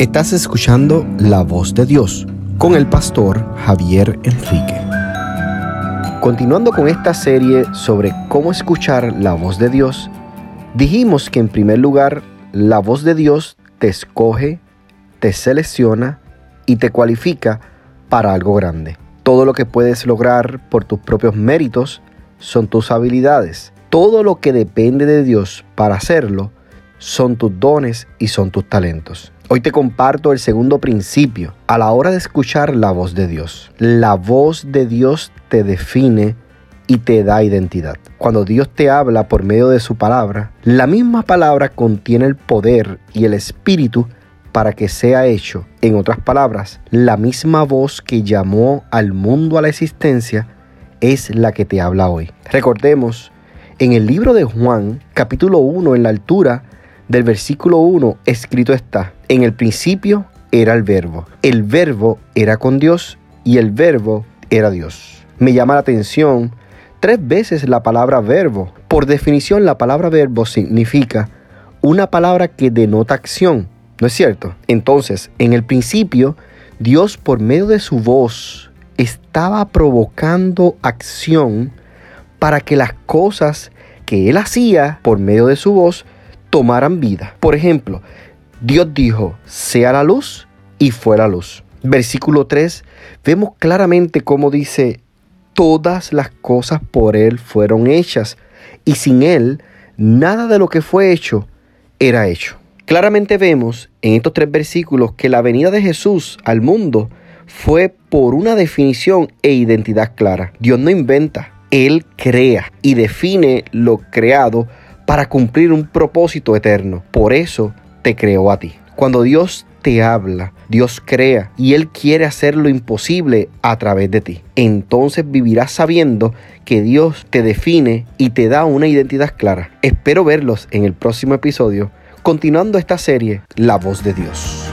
Estás escuchando La Voz de Dios con el pastor Javier Enrique. Continuando con esta serie sobre cómo escuchar la voz de Dios, dijimos que en primer lugar la voz de Dios te escoge, te selecciona y te cualifica para algo grande. Todo lo que puedes lograr por tus propios méritos son tus habilidades. Todo lo que depende de Dios para hacerlo son tus dones y son tus talentos. Hoy te comparto el segundo principio a la hora de escuchar la voz de Dios. La voz de Dios te define y te da identidad. Cuando Dios te habla por medio de su palabra, la misma palabra contiene el poder y el espíritu para que sea hecho. En otras palabras, la misma voz que llamó al mundo a la existencia es la que te habla hoy. Recordemos, en el libro de Juan, capítulo 1, en la altura del versículo 1, escrito está, en el principio era el verbo, el verbo era con Dios y el verbo era Dios. Me llama la atención tres veces la palabra verbo. Por definición, la palabra verbo significa una palabra que denota acción, ¿no es cierto? Entonces, en el principio, Dios por medio de su voz estaba provocando acción para que las cosas que él hacía por medio de su voz tomaran vida. Por ejemplo, Dios dijo, sea la luz y fue la luz. Versículo 3, vemos claramente cómo dice, todas las cosas por Él fueron hechas y sin Él nada de lo que fue hecho era hecho. Claramente vemos en estos tres versículos que la venida de Jesús al mundo fue por una definición e identidad clara. Dios no inventa, Él crea y define lo creado para cumplir un propósito eterno. Por eso te creó a ti. Cuando Dios te habla, Dios crea y Él quiere hacer lo imposible a través de ti. Entonces vivirás sabiendo que Dios te define y te da una identidad clara. Espero verlos en el próximo episodio, continuando esta serie, La voz de Dios.